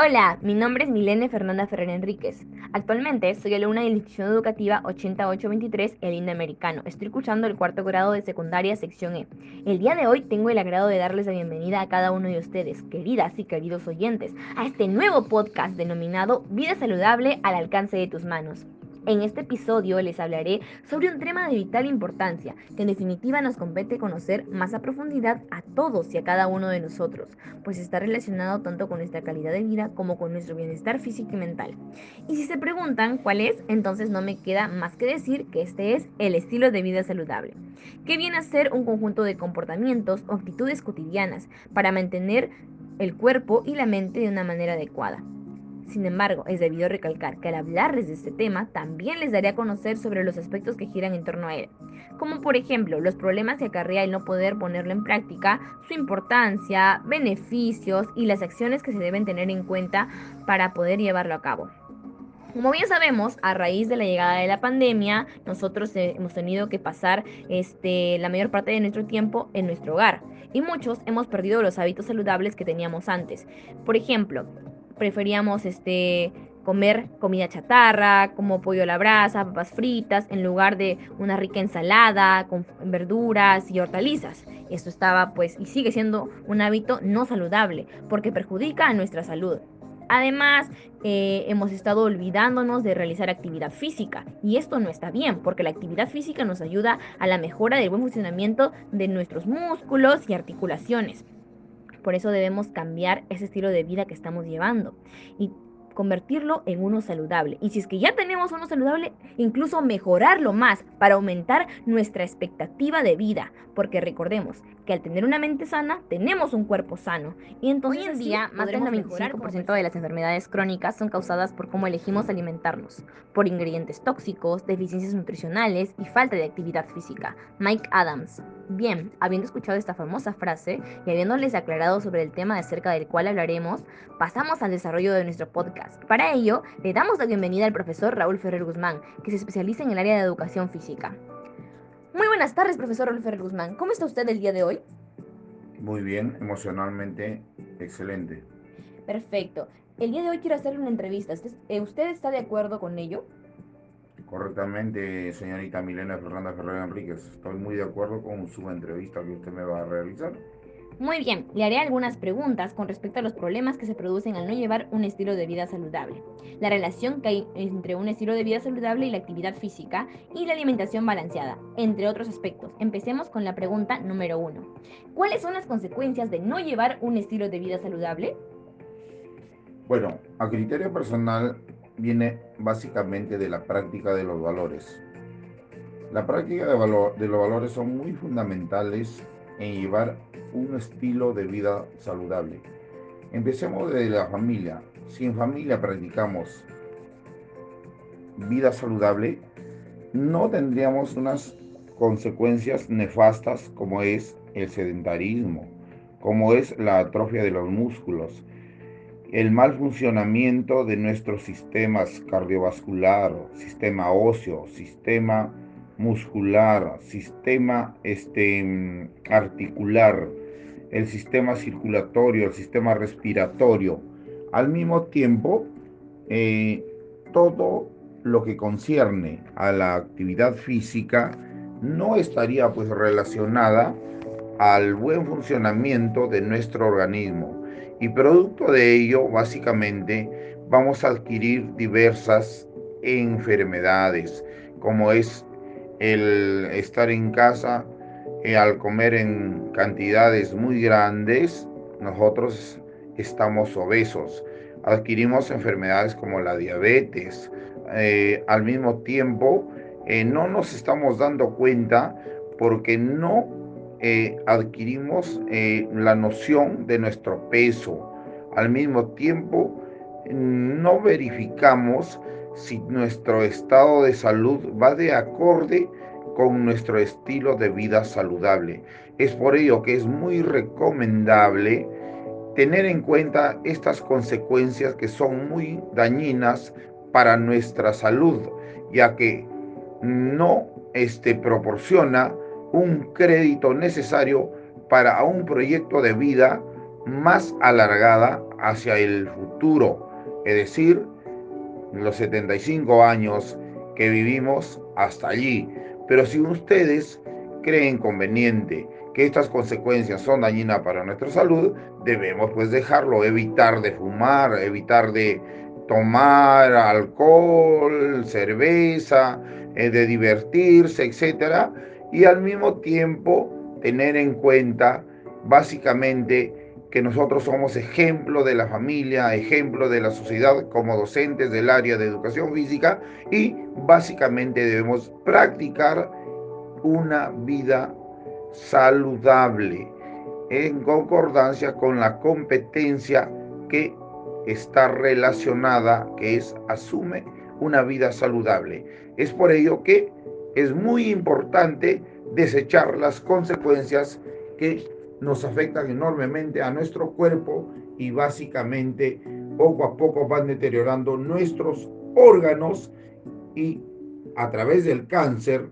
Hola, mi nombre es Milene Fernanda Ferrer Enríquez. Actualmente soy alumna de la institución educativa 8823 El Indoamericano. Estoy cursando el cuarto grado de secundaria sección E. El día de hoy tengo el agrado de darles la bienvenida a cada uno de ustedes, queridas y queridos oyentes, a este nuevo podcast denominado Vida Saludable al alcance de tus manos. En este episodio les hablaré sobre un tema de vital importancia que en definitiva nos compete conocer más a profundidad a todos y a cada uno de nosotros, pues está relacionado tanto con nuestra calidad de vida como con nuestro bienestar físico y mental. Y si se preguntan cuál es, entonces no me queda más que decir que este es el estilo de vida saludable, que viene a ser un conjunto de comportamientos o actitudes cotidianas para mantener el cuerpo y la mente de una manera adecuada sin embargo, es debido recalcar que al hablarles de este tema, también les daré a conocer sobre los aspectos que giran en torno a él, como por ejemplo los problemas que acarrea el no poder ponerlo en práctica, su importancia, beneficios y las acciones que se deben tener en cuenta para poder llevarlo a cabo. Como bien sabemos, a raíz de la llegada de la pandemia, nosotros hemos tenido que pasar este, la mayor parte de nuestro tiempo en nuestro hogar y muchos hemos perdido los hábitos saludables que teníamos antes. Por ejemplo, preferíamos este comer comida chatarra, como pollo a la brasa, papas fritas, en lugar de una rica ensalada con verduras y hortalizas. Esto estaba pues y sigue siendo un hábito no saludable porque perjudica a nuestra salud. Además, eh, hemos estado olvidándonos de realizar actividad física y esto no está bien porque la actividad física nos ayuda a la mejora del buen funcionamiento de nuestros músculos y articulaciones. Por eso debemos cambiar ese estilo de vida que estamos llevando y convertirlo en uno saludable. Y si es que ya tenemos uno saludable, incluso mejorarlo más para aumentar nuestra expectativa de vida. Porque recordemos que al tener una mente sana, tenemos un cuerpo sano. Y entonces Hoy en día, más del 95% de las enfermedades crónicas son causadas por cómo elegimos alimentarnos, por ingredientes tóxicos, deficiencias nutricionales y falta de actividad física. Mike Adams. Bien, habiendo escuchado esta famosa frase y habiéndoles aclarado sobre el tema acerca del cual hablaremos, pasamos al desarrollo de nuestro podcast. Para ello, le damos la bienvenida al profesor Raúl Ferrer Guzmán, que se especializa en el área de educación física. Muy buenas tardes, profesor Ferrer Guzmán. ¿Cómo está usted el día de hoy? Muy bien, emocionalmente excelente. Perfecto. El día de hoy quiero hacerle una entrevista. ¿Usted está de acuerdo con ello? Correctamente, señorita Milena Fernanda Ferrer Enríquez. Estoy muy de acuerdo con su entrevista que usted me va a realizar. Muy bien, le haré algunas preguntas con respecto a los problemas que se producen al no llevar un estilo de vida saludable, la relación que hay entre un estilo de vida saludable y la actividad física y la alimentación balanceada, entre otros aspectos. Empecemos con la pregunta número uno. ¿Cuáles son las consecuencias de no llevar un estilo de vida saludable? Bueno, a criterio personal viene básicamente de la práctica de los valores. La práctica de, los valores son muy fundamentales en llevar un estilo de vida saludable. Empecemos desde la familia. Si en familia practicamos vida saludable, no tendríamos unas consecuencias nefastas como es el sedentarismo, como es la atrofia de los músculos, el mal funcionamiento de nuestros sistemas cardiovascular, sistema óseo, sistema muscular, sistema este, articular, el sistema circulatorio, el sistema respiratorio. Al mismo tiempo, eh, todo lo que concierne a la actividad física no estaría pues relacionada al buen funcionamiento de nuestro organismo. Y producto de ello, básicamente, vamos a adquirir diversas enfermedades, como es el estar en casa eh, al comer en cantidades muy grandes, nosotros estamos obesos. Adquirimos enfermedades como la diabetes. Eh, al mismo tiempo, eh, no nos estamos dando cuenta porque no adquirimos la noción de nuestro peso. Al mismo tiempo, no verificamos si nuestro estado de salud va de acorde con nuestro estilo de vida saludable. Es por ello que es muy recomendable tener en cuenta estas consecuencias que son muy dañinas para nuestra salud, ya que no este, proporciona un crédito necesario para un proyecto de vida más alargada hacia el futuro, es decir, los 75 años que vivimos hasta allí. Pero si ustedes creen conveniente que estas consecuencias son dañinas para nuestra salud, debemos pues dejarlo, evitar de fumar, evitar de tomar alcohol, cerveza, eh, de divertirse, etcétera, y al mismo tiempo tener en cuenta básicamente que nosotros somos ejemplo de la familia, ejemplo de la sociedad como docentes del área de educación física y básicamente debemos practicar una vida saludable en concordancia con la competencia que está relacionada, que es asume una vida saludable. Es por ello que es muy importante desechar las consecuencias que nos afectan enormemente a nuestro cuerpo y básicamente poco a poco van deteriorando nuestros órganos y a través del cáncer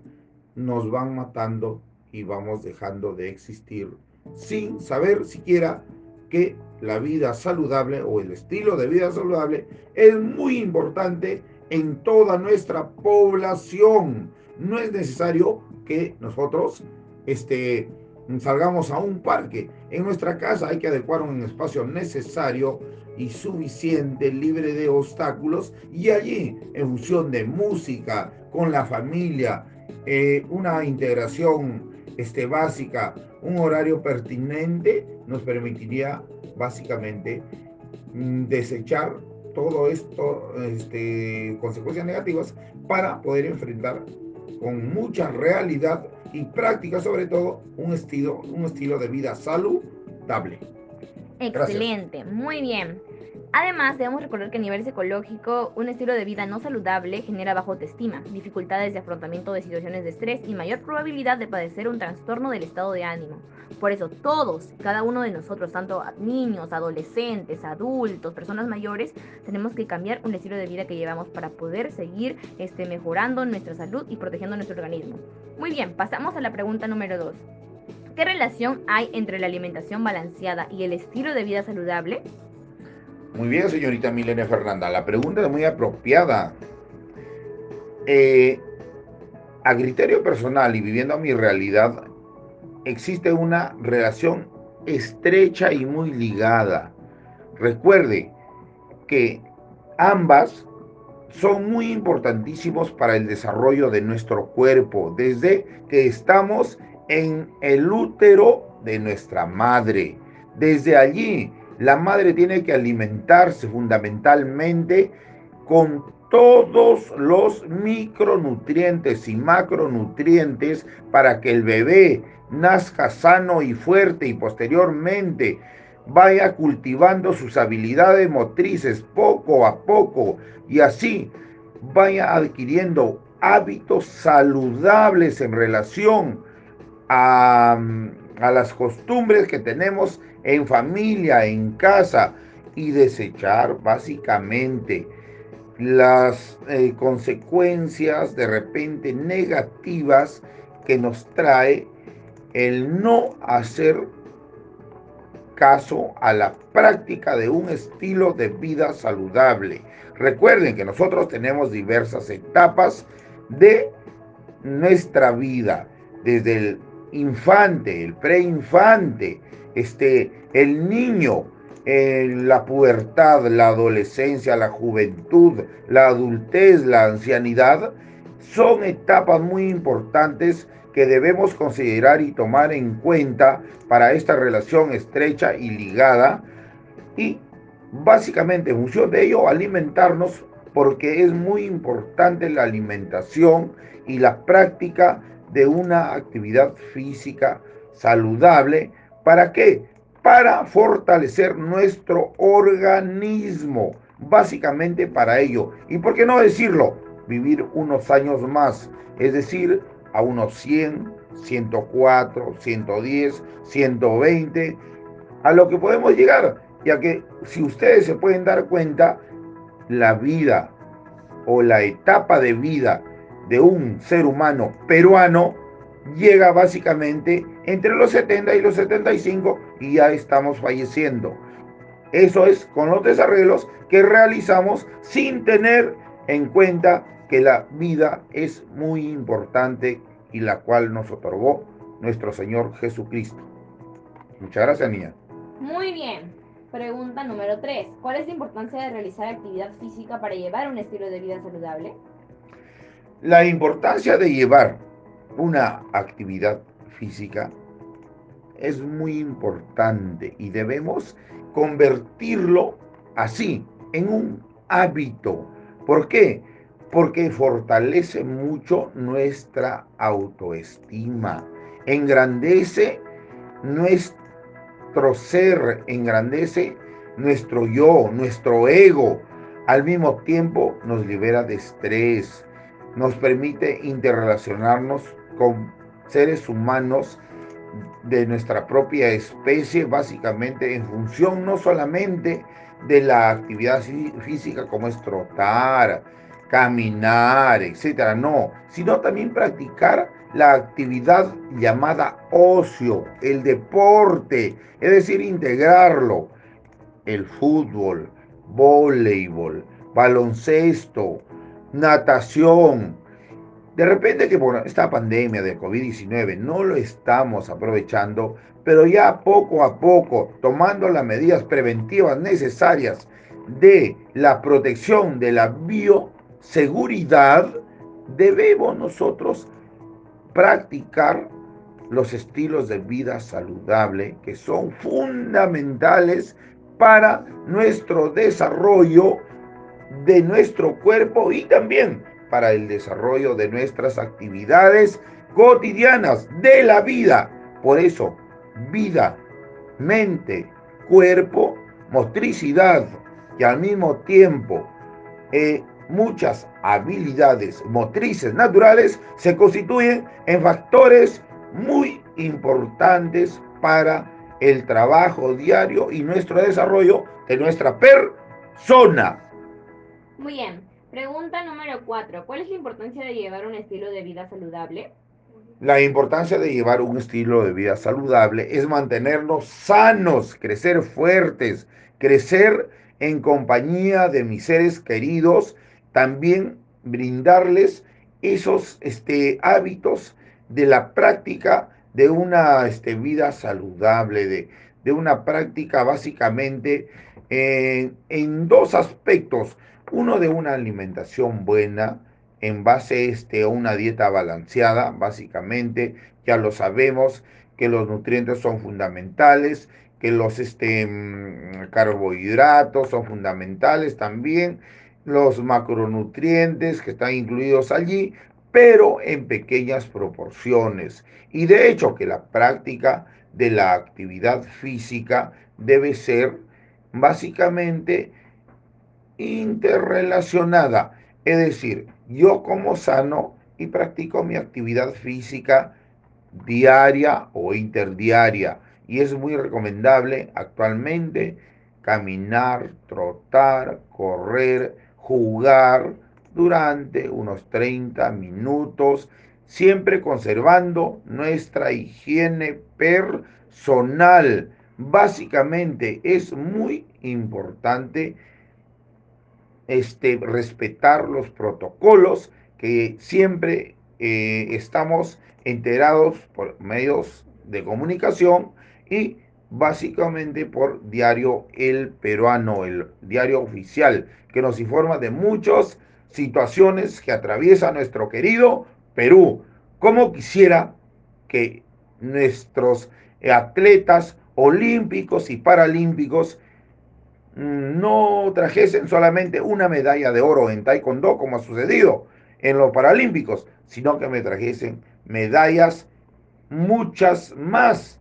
nos van matando y vamos dejando de existir sin saber siquiera que la vida saludable o el estilo de vida saludable es muy importante en toda nuestra población. No es necesario que nosotros este, salgamos a un parque. En nuestra casa hay que adecuar un espacio necesario y suficiente, libre de obstáculos, y allí, en función de música, con la familia, eh, una integración este, básica, un horario pertinente, nos permitiría básicamente mm, desechar todo esto, este, consecuencias negativas, para poder enfrentar con mucha realidad y práctica sobre todo un estilo, un estilo de vida saludable. Excelente, muy bien. Además, debemos recordar que a nivel psicológico, un estilo de vida no saludable genera baja autoestima, dificultades de afrontamiento de situaciones de estrés y mayor probabilidad de padecer un trastorno del estado de ánimo. Por eso, todos, cada uno de nosotros, tanto niños, adolescentes, adultos, personas mayores, tenemos que cambiar un estilo de vida que llevamos para poder seguir este, mejorando nuestra salud y protegiendo nuestro organismo. Muy bien, pasamos a la pregunta número 2. ¿Qué relación hay entre la alimentación balanceada y el estilo de vida saludable? Muy bien, señorita Milena Fernanda. La pregunta es muy apropiada. Eh, a criterio personal y viviendo mi realidad, existe una relación estrecha y muy ligada. Recuerde que ambas son muy importantísimos para el desarrollo de nuestro cuerpo desde que estamos en el útero de nuestra madre. Desde allí la madre tiene que alimentarse fundamentalmente con todos los micronutrientes y macronutrientes para que el bebé nazca sano y fuerte y posteriormente vaya cultivando sus habilidades motrices poco a poco y así vaya adquiriendo hábitos saludables en relación a, a las costumbres que tenemos en familia, en casa, y desechar básicamente las eh, consecuencias de repente negativas que nos trae el no hacer caso a la práctica de un estilo de vida saludable. Recuerden que nosotros tenemos diversas etapas de nuestra vida, desde el infante, el preinfante, este, el niño, en la pubertad, la adolescencia, la juventud, la adultez, la ancianidad, son etapas muy importantes que debemos considerar y tomar en cuenta para esta relación estrecha y ligada y básicamente en función de ello alimentarnos porque es muy importante la alimentación y la práctica de una actividad física saludable. ¿Para qué? Para fortalecer nuestro organismo. Básicamente para ello. ¿Y por qué no decirlo? Vivir unos años más. Es decir, a unos 100, 104, 110, 120. A lo que podemos llegar. Ya que si ustedes se pueden dar cuenta, la vida o la etapa de vida de un ser humano peruano llega básicamente entre los 70 y los 75 y ya estamos falleciendo. Eso es con los desarreglos que realizamos sin tener en cuenta que la vida es muy importante y la cual nos otorgó nuestro Señor Jesucristo. Muchas gracias, niña. Muy bien. Pregunta número 3. ¿Cuál es la importancia de realizar actividad física para llevar un estilo de vida saludable? La importancia de llevar una actividad física es muy importante y debemos convertirlo así, en un hábito. ¿Por qué? Porque fortalece mucho nuestra autoestima, engrandece nuestro ser, engrandece nuestro yo, nuestro ego. Al mismo tiempo nos libera de estrés, nos permite interrelacionarnos con seres humanos de nuestra propia especie, básicamente en función no solamente de la actividad física como es trotar, caminar, etcétera, no, sino también practicar la actividad llamada ocio, el deporte, es decir, integrarlo, el fútbol, voleibol, baloncesto, natación, de repente que por esta pandemia de COVID-19 no lo estamos aprovechando, pero ya poco a poco, tomando las medidas preventivas necesarias de la protección de la bioseguridad, debemos nosotros practicar los estilos de vida saludable que son fundamentales para nuestro desarrollo de nuestro cuerpo y también para el desarrollo de nuestras actividades cotidianas de la vida. Por eso, vida, mente, cuerpo, motricidad y al mismo tiempo eh, muchas habilidades motrices naturales se constituyen en factores muy importantes para el trabajo diario y nuestro desarrollo de nuestra persona. Muy bien. Pregunta número 4. ¿Cuál es la importancia de llevar un estilo de vida saludable? La importancia de llevar un estilo de vida saludable es mantenernos sanos, crecer fuertes, crecer en compañía de mis seres queridos, también brindarles esos este, hábitos de la práctica de una este, vida saludable, de, de, una práctica básicamente eh, en dos aspectos. Uno de una alimentación buena en base este, a una dieta balanceada, básicamente, ya lo sabemos que los nutrientes son fundamentales, que los este, mm, carbohidratos son fundamentales también, los macronutrientes que están incluidos allí, pero en pequeñas proporciones. Y de hecho que la práctica de la actividad física debe ser básicamente interrelacionada. Es decir, yo como sano y practico mi actividad física diaria o interdiaria. Y es muy recomendable actualmente caminar, trotar, correr, jugar durante unos 30 minutos, siempre conservando nuestra higiene personal. Básicamente es muy importante este, respetar los protocolos que siempre eh, estamos enterados por medios de comunicación y básicamente por Diario El Peruano, el diario oficial, que nos informa de muchas situaciones que atraviesa nuestro querido Perú. Como quisiera que nuestros atletas olímpicos y paralímpicos no trajesen solamente una medalla de oro en taekwondo como ha sucedido en los paralímpicos, sino que me trajesen medallas muchas más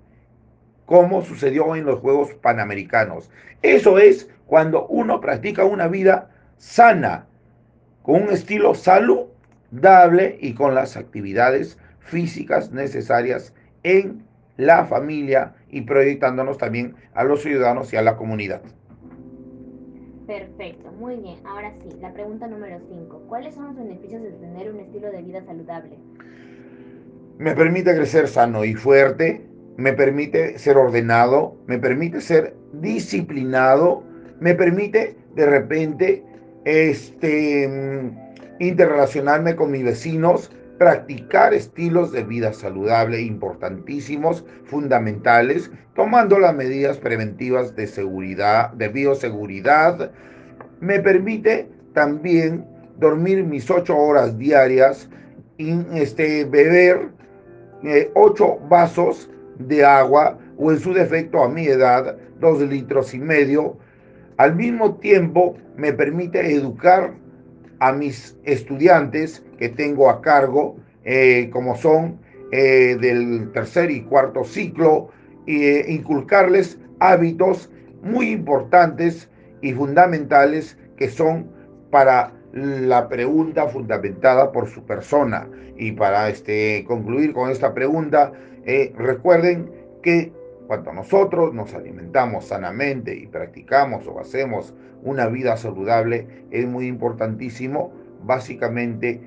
como sucedió en los Juegos Panamericanos. Eso es cuando uno practica una vida sana, con un estilo saludable y con las actividades físicas necesarias en la familia y proyectándonos también a los ciudadanos y a la comunidad. Perfecto, muy bien. Ahora sí, la pregunta número 5. ¿Cuáles son los beneficios de tener un estilo de vida saludable? Me permite crecer sano y fuerte, me permite ser ordenado, me permite ser disciplinado, me permite de repente este, interrelacionarme con mis vecinos, practicar estilos de vida saludable importantísimos, fundamentales, tomando las medidas preventivas de seguridad, de bioseguridad, me permite también dormir mis ocho horas diarias y este, beber eh, ocho vasos de agua o en su defecto a mi edad dos litros y medio. Al mismo tiempo me permite educar a mis estudiantes que tengo a cargo, eh, como son eh, del tercer y cuarto ciclo, e inculcarles hábitos muy importantes y fundamentales que son para la pregunta fundamentada por su persona. Y para este, concluir con esta pregunta, recuerden que cuando nosotros nos alimentamos sanamente y practicamos o hacemos una vida saludable, es muy importantísimo básicamente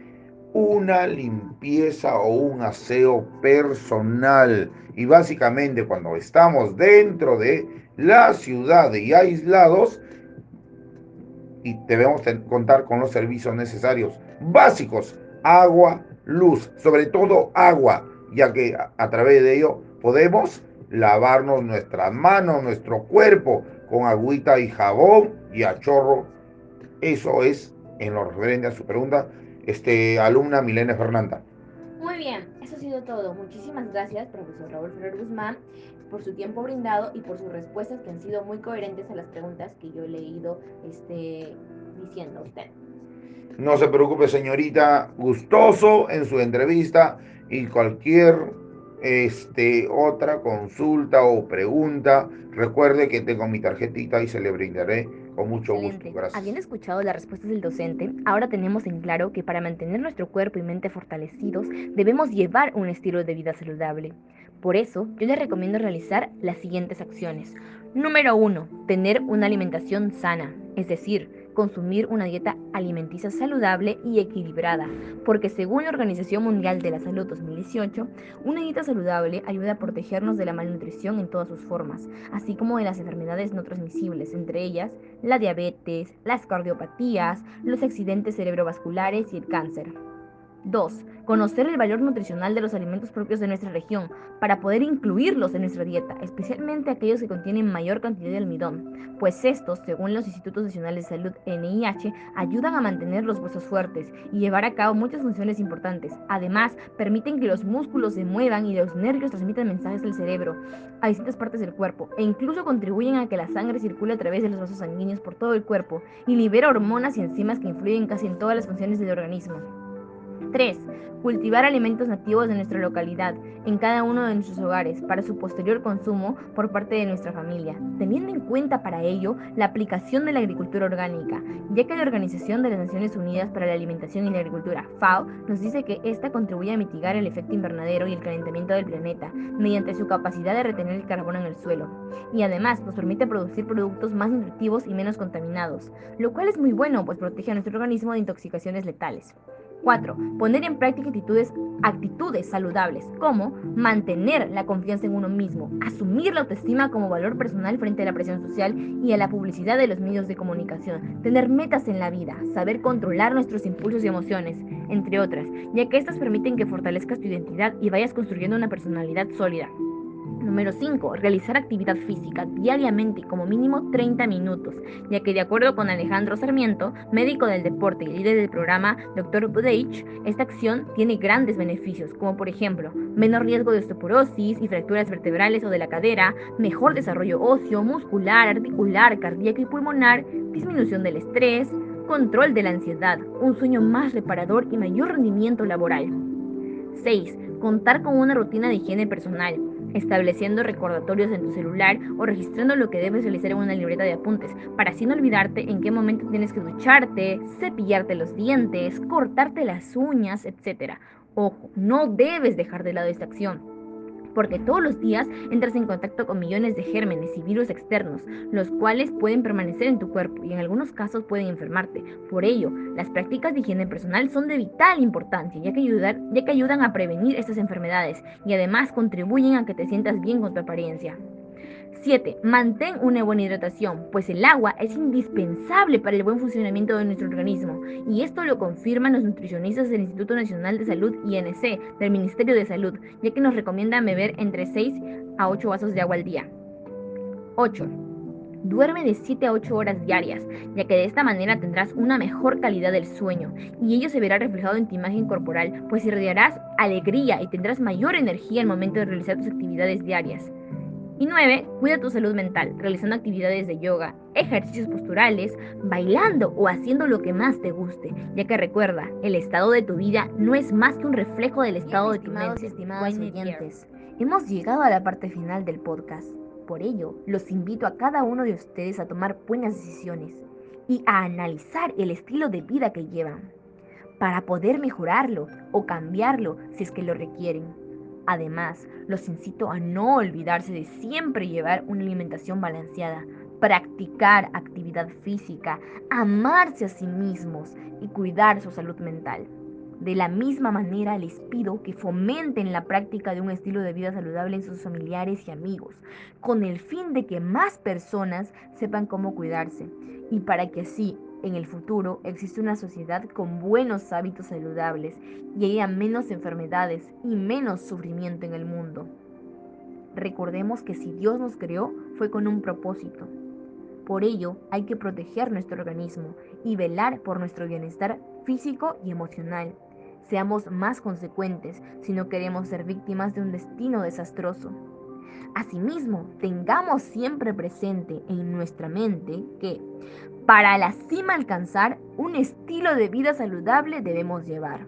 una limpieza o un aseo personal. Y básicamente cuando estamos dentro de la ciudad y aislados, y debemos contar con los servicios necesarios básicos, agua, luz, sobre todo agua, ya que a, través de ello podemos lavarnos nuestras manos, nuestro cuerpo con agüita y jabón y a chorro. Eso es en lo referente a su pregunta, este, alumna Milena Fernanda. Muy bien, eso ha sido todo. Muchísimas gracias, profesor Raúl Ferrer Guzmán, por su tiempo brindado y por sus respuestas que han sido muy coherentes a las preguntas que yo he leído este, diciendo a usted. No se preocupe, señorita, gustoso en su entrevista y cualquier este, otra consulta o pregunta, recuerde que tengo mi tarjetita y se le brindaré con mucho gusto. Gracias. Habiendo escuchado las respuestas del docente, ahora tenemos en claro que para mantener nuestro cuerpo y mente fortalecidos debemos llevar un estilo de vida saludable. Por eso, yo les recomiendo realizar las siguientes acciones. Número 1. Tener una alimentación sana, es decir, consumir una dieta alimenticia saludable y equilibrada, porque según la Organización Mundial de la Salud 2018, una dieta saludable ayuda a protegernos de la malnutrición en todas sus formas, así como de las enfermedades no transmisibles, entre ellas la diabetes, las cardiopatías, los accidentes cerebrovasculares y el cáncer. 2. Conocer el valor nutricional de los alimentos propios de nuestra región para poder incluirlos en nuestra dieta, especialmente aquellos que contienen mayor cantidad de almidón, pues estos, según los Institutos Nacionales de Salud NIH, ayudan a mantener los huesos fuertes y llevar a cabo muchas funciones importantes. Además, permiten que los músculos se muevan y los nervios transmitan mensajes al cerebro a distintas partes del cuerpo e incluso contribuyen a que la sangre circule a través de los vasos sanguíneos por todo el cuerpo y libera hormonas y enzimas que influyen casi en todas las funciones del organismo. 3. Cultivar alimentos nativos de nuestra localidad en cada uno de nuestros hogares para su posterior consumo por parte de nuestra familia, teniendo en cuenta para ello la aplicación de la agricultura orgánica, ya que la Organización de las Naciones Unidas para la Alimentación y la Agricultura, FAO, nos dice que esta contribuye a mitigar el efecto invernadero y el calentamiento del planeta mediante su capacidad de retener el carbono en el suelo, y además nos permite producir productos más nutritivos y menos contaminados, lo cual es muy bueno pues protege a nuestro organismo de intoxicaciones letales. 4. Poner en práctica actitudes, actitudes saludables, como mantener la confianza en uno mismo, asumir la autoestima como valor personal frente a la presión social y a la publicidad de los medios de comunicación, tener metas en la vida, saber controlar nuestros impulsos y emociones, entre otras, ya que estas permiten que fortalezcas tu identidad y vayas construyendo una personalidad sólida. Número 5. Realizar actividad física diariamente como mínimo 30 minutos, ya que de acuerdo con Alejandro Sarmiento, médico del deporte y líder del programa Dr. Budage, esta acción tiene grandes beneficios, como por ejemplo, menor riesgo de osteoporosis y fracturas vertebrales o de la cadera, mejor desarrollo óseo, muscular, articular, cardíaco y pulmonar, disminución del estrés, control de la ansiedad, un sueño más reparador y mayor rendimiento laboral. 6. Contar con una rutina de higiene personal, estableciendo recordatorios en tu celular o registrando lo que debes realizar en una libreta de apuntes, para así no olvidarte en qué momento tienes que ducharte, cepillarte los dientes, cortarte las uñas, etc. Ojo, no debes dejar de lado esta acción porque todos los días entras en contacto con millones de gérmenes y virus externos, los cuales pueden permanecer en tu cuerpo y en algunos casos pueden enfermarte. Por ello, las prácticas de higiene personal son de vital importancia, ya que, ya que ayudan a prevenir estas enfermedades y además contribuyen a que te sientas bien con tu apariencia. 7. Mantén una buena hidratación, pues el agua es indispensable para el buen funcionamiento de nuestro organismo, y esto lo confirman los nutricionistas del Instituto Nacional de Salud INC del Ministerio de Salud, ya que nos recomiendan beber entre 6 a 8 vasos de agua al día. 8. Duerme de 7 a 8 horas diarias, ya que de esta manera tendrás una mejor calidad del sueño y ello se verá reflejado en tu imagen corporal, pues irradiarás alegría y tendrás mayor energía al momento de realizar tus actividades diarias. Y 9. Cuida tu salud mental, realizando actividades de yoga, ejercicios posturales, bailando o haciendo lo que más te guste, ya que recuerda, el estado de tu vida no es más que un reflejo del estado de tu mente. estimados oyentes, hemos llegado a la parte final del podcast. Por ello, los invito a cada uno de ustedes a tomar buenas decisiones y a analizar el estilo de vida que llevan para poder mejorarlo o cambiarlo si es que lo requieren. Además, los incito a no olvidarse de siempre llevar una alimentación balanceada, practicar actividad física, amarse a sí mismos y cuidar su salud mental. De la misma manera les pido que fomenten la práctica de un estilo de vida saludable en sus familiares y amigos, con el fin de que más personas sepan cómo cuidarse y para que así en el futuro existe una sociedad con buenos hábitos saludables y haya menos enfermedades y menos sufrimiento en el mundo. Recordemos que si Dios nos creó fue con un propósito. Por ello hay que proteger nuestro organismo y velar por nuestro bienestar físico y emocional. Seamos más consecuentes si no queremos ser víctimas de un destino desastroso. Asimismo, tengamos siempre presente en nuestra mente que para la cima alcanzar un estilo de vida saludable debemos llevar.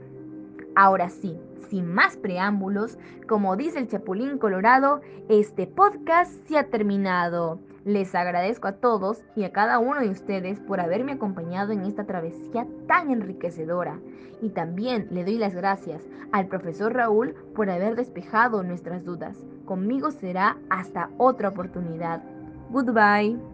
Ahora sí, sin más preámbulos, como dice el Chapulín Colorado, este podcast se ha terminado. Les agradezco a todos y a cada uno de ustedes por haberme acompañado en esta travesía tan enriquecedora. Y también le doy las gracias al profesor Raúl por haber despejado nuestras dudas. Conmigo será hasta otra oportunidad. Goodbye.